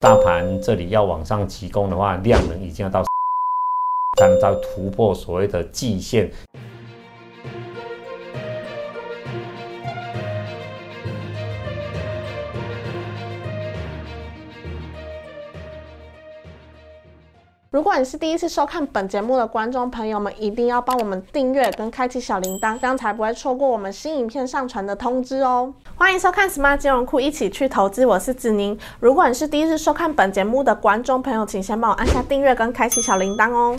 大盘这里要往上急攻的话，量能已经要到，才能到突破所谓的季线。如果你是第一次收看本节目的观众朋友们，一定要帮我们订阅跟开启小铃铛，这样才不会错过我们新影片上传的通知哦。欢迎收看 Smart 金融库，一起去投资，我是子宁。如果你是第一次收看本节目的观众朋友，请先帮我按下订阅跟开启小铃铛哦。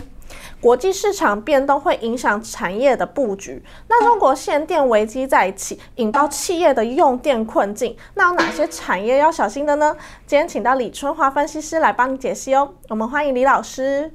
国际市场变动会影响产业的布局。那中国限电危机再起，引爆企业的用电困境。那有哪些产业要小心的呢？今天请到李春华分析师来帮你解析哦。我们欢迎李老师。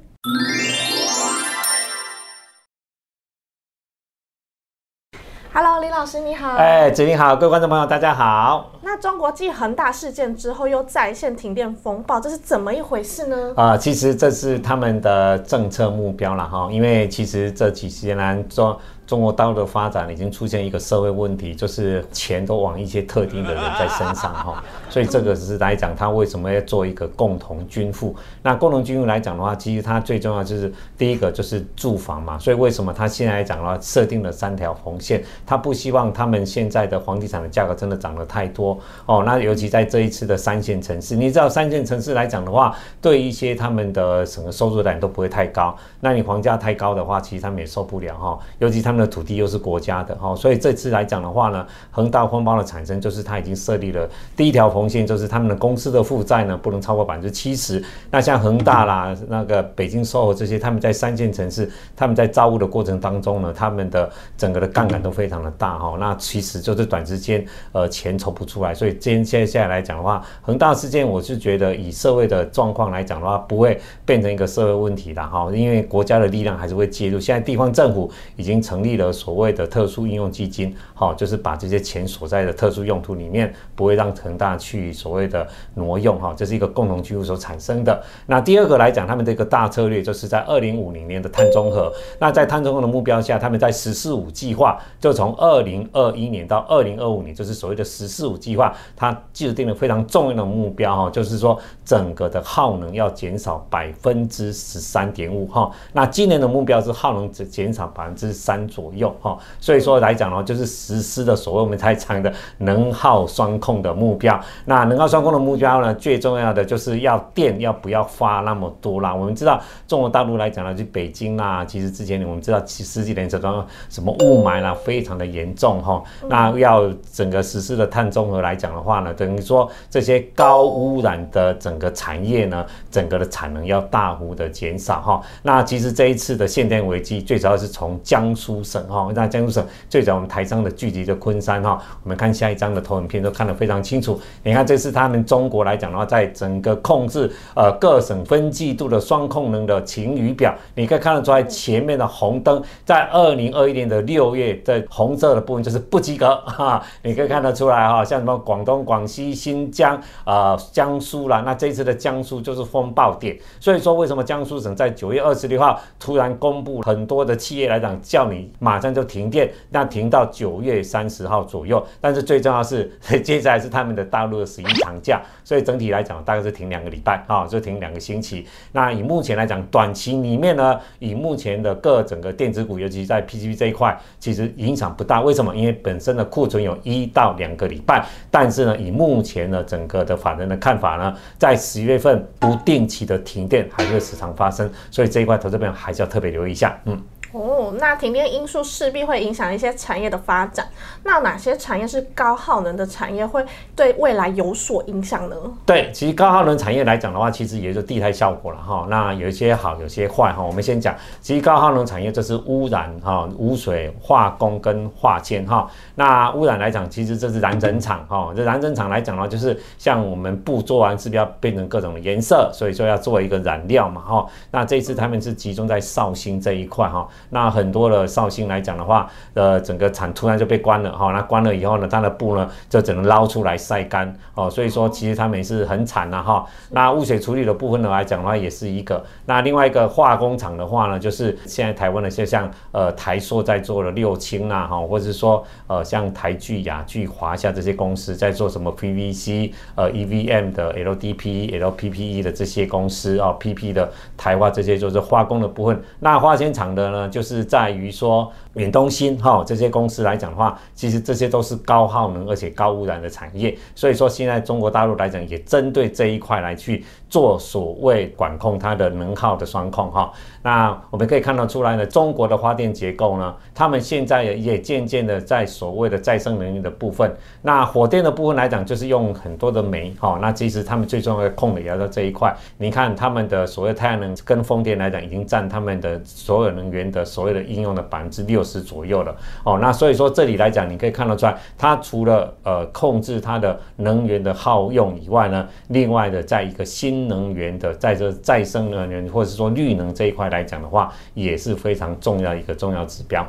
Hello，李老师你好。哎，子宁好，各位观众朋友大家好。那中国继恒大事件之后又再现停电风暴，这是怎么一回事呢？啊，其实这是他们的政策目标了哈，因为其实这几十年来中中国大陆的发展已经出现一个社会问题，就是钱都往一些特定的人在身上哈，所以这个是来讲，他为什么要做一个共同均富？那共同均富来讲的话，其实它最重要就是第一个就是住房嘛，所以为什么他现在来讲的话，设定了三条红线，他不希望他们现在的房地产的价格真的涨得太多哦。那尤其在这一次的三线城市，你知道三线城市来讲的话，对一些他们的整个收入来都不会太高，那你房价太高的话，其实他们也受不了哈，尤其他们。的土地又是国家的哈，所以这次来讲的话呢，恒大风暴的产生就是它已经设立了第一条红线，就是他们的公司的负债呢不能超过百分之七十。那像恒大啦、那个北京、售后这些，他们在三线城市，他们在造物的过程当中呢，他们的整个的杠杆都非常的大哈。那其实就是短时间呃钱筹不出来，所以今天接下来来讲的话，恒大事件我是觉得以社会的状况来讲的话，不会变成一个社会问题的哈，因为国家的力量还是会介入。现在地方政府已经成立。立了所谓的特殊应用基金，好，就是把这些钱锁在的特殊用途里面，不会让恒大去所谓的挪用，哈，这是一个共同居住所产生的。那第二个来讲，他们的一个大策略，就是在二零五零年的碳中和。那在碳中和的目标下，他们在“十四五”计划，就从二零二一年到二零二五年，就是所谓的“十四五”计划，它制定了非常重要的目标，哈，就是说整个的耗能要减少百分之十三点五，哈。那今年的目标是耗能只减少百分之三。左右哈，所以说来讲呢，就是实施的所谓我们才讲的能耗双控的目标。那能耗双控的目标呢，最重要的就是要电要不要发那么多啦。我们知道中国大陆来讲呢，就北京啦，其实之前我们知道十几年这种什么雾霾啦，非常的严重哈。那要整个实施的碳中和来讲的话呢，等于说这些高污染的整个产业呢，整个的产能要大幅的减少哈。那其实这一次的限电危机，最主要是从江苏。省哈，那江苏省最早我们台商的聚集的昆山哈，我们看下一张的投影片都看得非常清楚。你看这是他们中国来讲的话，在整个控制呃各省分季度的双控能的晴雨表，你可以看得出来前面的红灯在二零二一年的六月的红色的部分就是不及格哈，你可以看得出来哈，像什么广东、广西、新疆啊、江苏啦，那这次的江苏就是风暴点。所以说为什么江苏省在九月二十六号突然公布很多的企业来讲叫你。马上就停电，那停到九月三十号左右。但是最重要是，接下来是他们的大陆的十一长假，所以整体来讲大概是停两个礼拜，啊，就停两个星期。那以目前来讲，短期里面呢，以目前的各整个电子股，尤其在 PCB 这一块，其实影响不大。为什么？因为本身的库存有一到两个礼拜。但是呢，以目前的整个的法人的看法呢，在十月份不定期的停电还会时常发生，所以这一块投资朋友还是要特别留意一下，嗯。哦，那停电因素势必会影响一些产业的发展。那哪些产业是高耗能的产业，会对未来有所影响呢？对，其实高耗能产业来讲的话，其实也就地态效果了哈。那有一些好，有些坏哈。我们先讲，其实高耗能产业就是污染哈，污水、化工跟化纤哈。那污染来讲，其实这是燃整厂哈。这燃整厂来讲的话，就是像我们布做完是不是要变成各种颜色，所以说要做一个染料嘛哈。那这次他们是集中在绍兴这一块哈。那很多的绍兴来讲的话，呃，整个厂突然就被关了哈，那关了以后呢，它的布呢就只能捞出来晒干哦，所以说其实他们也是很惨的哈。那污水处理的部分呢来讲的话，也是一个。那另外一个化工厂的话呢，就是现在台湾的就像呃台塑在做的六氢啊哈，或者是说呃像台聚、雅聚、华夏这些公司在做什么 PVC、呃 EVM 的 LDP、LPPE 的这些公司啊，PP 的台化这些就是化工的部分。那化纤厂的呢，就是在于说远东新哈这些公司来讲的话，其实这些都是高耗能而且高污染的产业。所以说现在中国大陆来讲，也针对这一块来去做所谓管控它的能耗的双控哈。那我们可以看得出来呢，中国的发电结构呢，他们现在也渐渐的在所谓的再生能源的部分，那火电的部分来讲，就是用很多的煤哈。那其实他们最重要的控的也要在这一块。你看他们的所谓太阳能跟风电来讲，已经占他们的所有能源的所谓的应用的百分之六十左右了哦。那所以说这里来讲，你可以看得出来，它除了呃控制它的能源的耗用以外呢，另外的在一个新能源的在这再生能源或者说绿能这一块来讲的话，也是非常重要一个重要指标。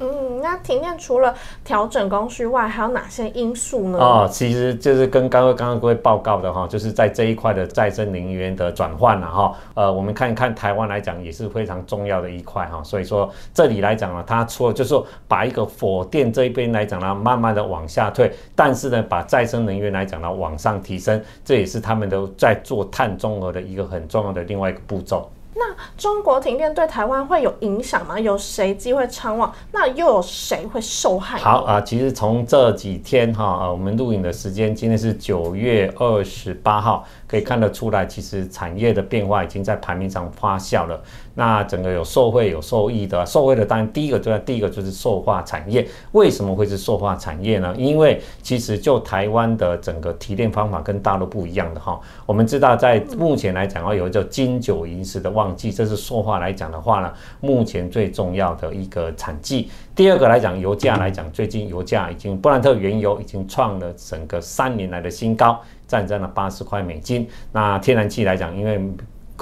嗯，那停电除了调整供需外，还有哪些因素呢？哦，其实就是跟刚刚刚刚各位报告的哈，就是在这一块的再生能源的转换了哈。呃，我们看一看台湾来讲也是非常重要的一块哈。所以说这里来讲呢，它除了就是说把一个火电这一边来讲呢，慢慢的往下退，但是呢，把再生能源来讲呢往上提升，这也是他们都在做碳中和的一个很重要的另外一个步骤。那中国停电对台湾会有影响吗？有谁机会参望？那又有谁会受害？好啊，其实从这几天哈，呃，我们录影的时间今天是九月二十八号。可以看得出来，其实产业的变化已经在盘面上发酵了。那整个有受惠有受益的，受惠的当然第一个就在第一个就是塑化产业。为什么会是塑化产业呢？因为其实就台湾的整个提炼方法跟大陆不一样的哈。我们知道在目前来讲的话，有一个金九银十的旺季，这是塑化来讲的话呢，目前最重要的一个产季。第二个来讲，油价来讲，最近油价已经布兰特原油已经创了整个三年来的新高。战争了八十块美金。那天然气来讲，因为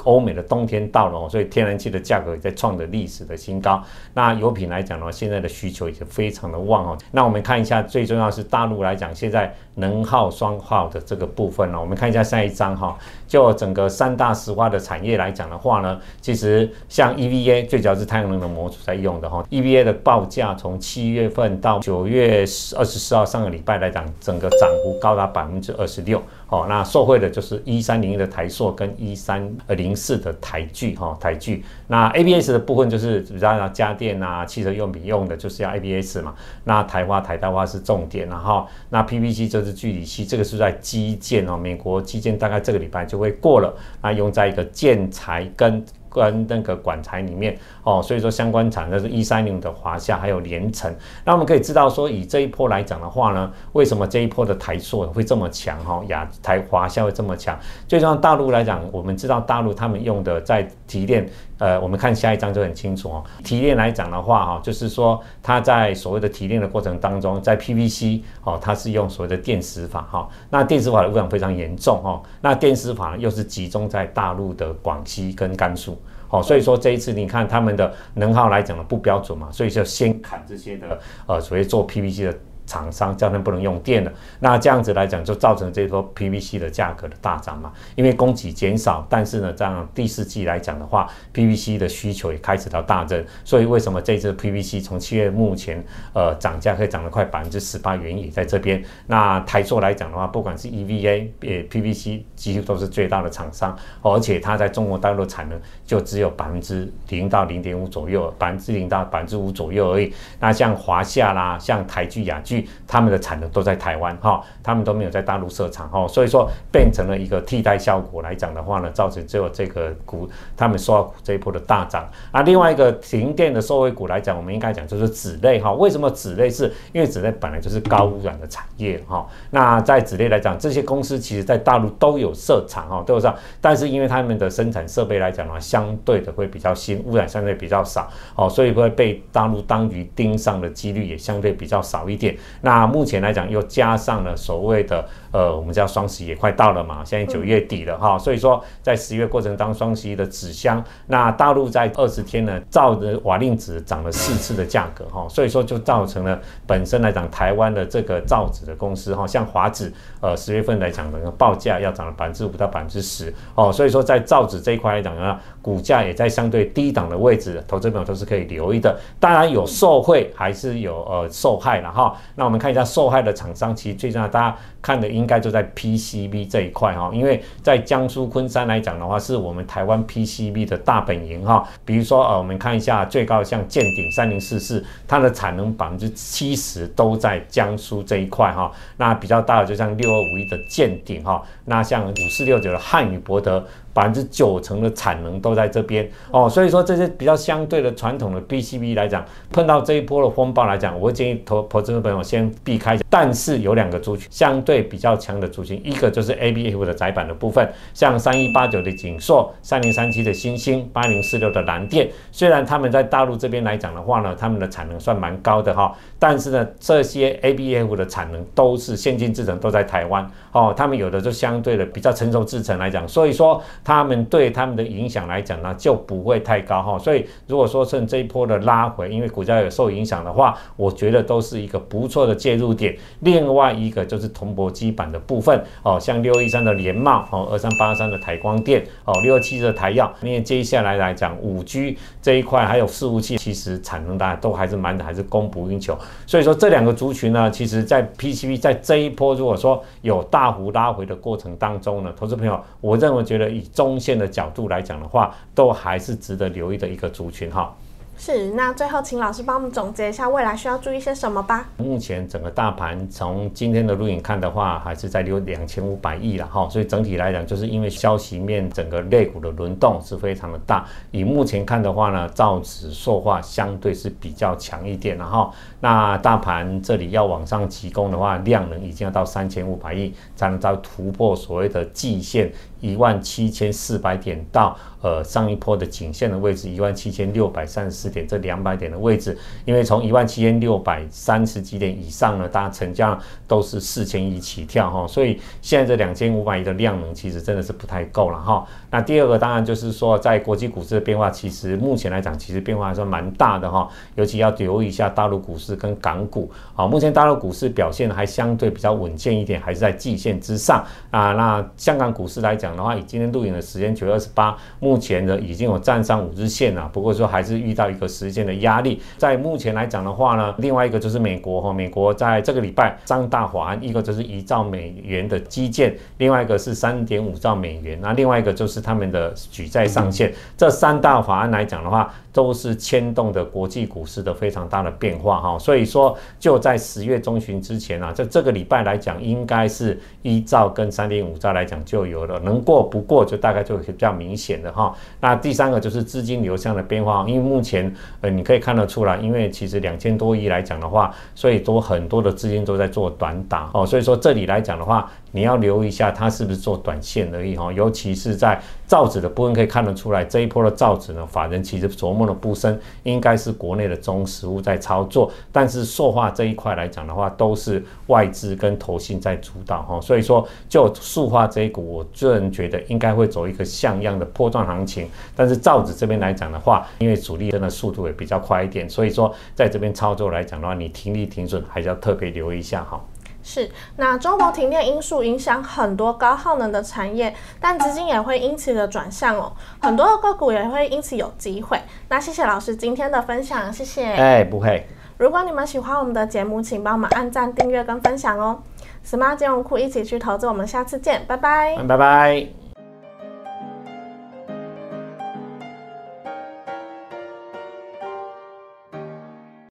欧美的冬天到了，所以天然气的价格也在创着历史的新高。那油品来讲的话，现在的需求已经非常的旺哦。那我们看一下，最重要是大陆来讲，现在能耗双耗的这个部分呢，我们看一下下一张哈。就整个三大石化的产业来讲的话呢，其实像 EVA 最主要是太阳能的模组在用的哈。EVA 的报价从七月份到九月二十四号上个礼拜来讲，整个涨幅高达百分之二十六。哦，那受惠的就是一三零一的台塑跟一三二零四的台剧哈，台剧。那 ABS 的部分就是比较家电啊、汽车用品用的，就是要 ABS 嘛。那台花、台大花是重点，然后那 PVC 就是聚乙烯，这个是在基建哦，美国基建大概这个礼拜就会过了，那用在一个建材跟。跟那个管材里面哦，所以说相关厂就是一三零的华夏还有联成。那我们可以知道说，以这一波来讲的话呢，为什么这一波的台塑会这么强哈？亚台华夏会这么强？最重要大陆来讲，我们知道大陆他们用的在提炼，呃，我们看下一章就很清楚哦。提炼来讲的话哈，就是说它在所谓的提炼的过程当中，在 PVC 哦，它是用所谓的电石法哈。那电石法的污染非常严重哦。那电石法又是集中在大陆的广西跟甘肃。好，所以说这一次你看他们的能耗来讲的不标准嘛，所以就先砍这些的呃所谓做 PVC 的。厂商叫他不能用电了，那这样子来讲就造成这波 PVC 的价格的大涨嘛。因为供给减少，但是呢，这样第四季来讲的话，PVC 的需求也开始到大增。所以为什么这次 PVC 从七月目前呃涨价可以涨了快百分之十八，原因也在这边。那台塑来讲的话，不管是 EVA 呃 PVC 几乎都是最大的厂商，而且它在中国大陆产能就只有百分之零到零点五左右，百分之零到百分之五左右而已。那像华夏啦，像台聚、雅他们的产能都在台湾哈，他们都没有在大陆设厂哈，所以说变成了一个替代效果来讲的话呢，造成只有这个股他们受到这一波的大涨。啊，另外一个停电的受惠股来讲，我们应该讲就是纸类哈。为什么纸类是？因为纸类本来就是高污染的产业哈。那在纸类来讲，这些公司其实在大陆都有设厂哈，都有上，但是因为他们的生产设备来讲的话，相对的会比较新，污染相对比较少哦，所以会被大陆当局盯上的几率也相对比较少一点。那目前来讲，又加上了所谓的。呃，我们知道双十一也快到了嘛，现在九月底了哈，所以说在十月过程当中双十一的纸箱，那大陆在二十天呢，照着瓦令纸涨了四次的价格哈，所以说就造成了本身来讲，台湾的这个造纸的公司哈，像华纸，呃，十月份来讲的报价要涨了百分之五到百分之十哦，所以说在造纸这一块来讲呢，股价也在相对低档的位置，投资朋友都是可以留意的。当然有受贿还是有呃受害了哈。那我们看一下受害的厂商，其实最重要大家看的应应该就在 PCB 这一块哈，因为在江苏昆山来讲的话，是我们台湾 PCB 的大本营哈。比如说呃，我们看一下最高像建鼎三零四四，它的产能百分之七十都在江苏这一块哈。那比较大的就像六二五一的建鼎哈，那像五四六九的汉语博德。百分之九成的产能都在这边哦，所以说这些比较相对的传统的 B C B 来讲，碰到这一波的风暴来讲，我建议投投资的朋友先避开。但是有两个族群相对比较强的族群，一个就是 ABF 的窄板的部分，像三一八九的锦硕、三零三七的新星、八零四六的蓝电，虽然他们在大陆这边来讲的话呢，他们的产能算蛮高的哈，但是呢，这些 ABF 的产能都是先进制程都在台湾哦，他们有的就相对的比较成熟制程来讲，所以说。他们对他们的影响来讲呢，就不会太高哈。所以如果说趁这一波的拉回，因为股价有受影响的话，我觉得都是一个不错的介入点。另外一个就是铜箔基板的部分哦，像六一三的联茂哦，二三八三的台光电哦，六二七的台药。因为接下来来讲，五 G 这一块还有伺服器，其实产能大家都还是蛮，还是供不应求。所以说这两个族群呢，其实在 PCB 在这一波如果说有大幅拉回的过程当中呢，投资朋友，我认为觉得以中线的角度来讲的话，都还是值得留意的一个族群哈。是，那最后请老师帮我们总结一下未来需要注意些什么吧。目前整个大盘从今天的录影看的话，还是在留两千五百亿了哈，所以整体来讲，就是因为消息面整个类股的轮动是非常的大。以目前看的话呢，造纸塑化相对是比较强一点，然后那大盘这里要往上急攻的话，量能已经要到三千五百亿才能到突破所谓的季线一万七千四百点到。呃，上一波的颈线的位置一万七千六百三十四点，这两百点的位置，因为从一万七千六百三十几点以上呢，大家成交都是四千亿起跳哈，所以现在这两千五百亿的量能其实真的是不太够了哈。那第二个当然就是说，在国际股市的变化，其实目前来讲，其实变化还算蛮大的哈，尤其要留意一下大陆股市跟港股啊。目前大陆股市表现还相对比较稳健一点，还是在季线之上啊。那香港股市来讲的话，以今天录影的时间九月二十八，目前呢已经有站上五日线了，不过说还是遇到一个时间的压力。在目前来讲的话呢，另外一个就是美国哈，美国在这个礼拜三大法案，一个就是一兆美元的基建，另外一个是三点五兆美元，那另外一个就是他们的举债上限。这三大法案来讲的话，都是牵动的国际股市的非常大的变化哈。所以说就在十月中旬之前啊，在这个礼拜来讲，应该是一兆跟三点五兆来讲就有了，能过不过就大概就比较明显的哈。那第三个就是资金流向的变化，因为目前呃你可以看得出来，因为其实两千多亿来讲的话，所以都很多的资金都在做短打哦，所以说这里来讲的话。你要留意一下，它是不是做短线而已哈，尤其是在造纸的部分可以看得出来，这一波的造纸呢，法人其实琢磨的不深，应该是国内的中实物在操作，但是塑化这一块来讲的话，都是外资跟投信在主导哈，所以说就塑化这一股，我个人觉得应该会走一个像样的波段行情，但是造纸这边来讲的话，因为主力真的速度也比较快一点，所以说在这边操作来讲的话，你停利停损还是要特别留意一下哈。是，那中国停电因素影响很多高耗能的产业，但资金也会因此的转向哦，很多的个股也会因此有机会。那谢谢老师今天的分享，谢谢。哎，不会。如果你们喜欢我们的节目，请帮我们按赞、订阅跟分享哦。Smart 金融库一起去投资，我们下次见，拜拜。拜拜。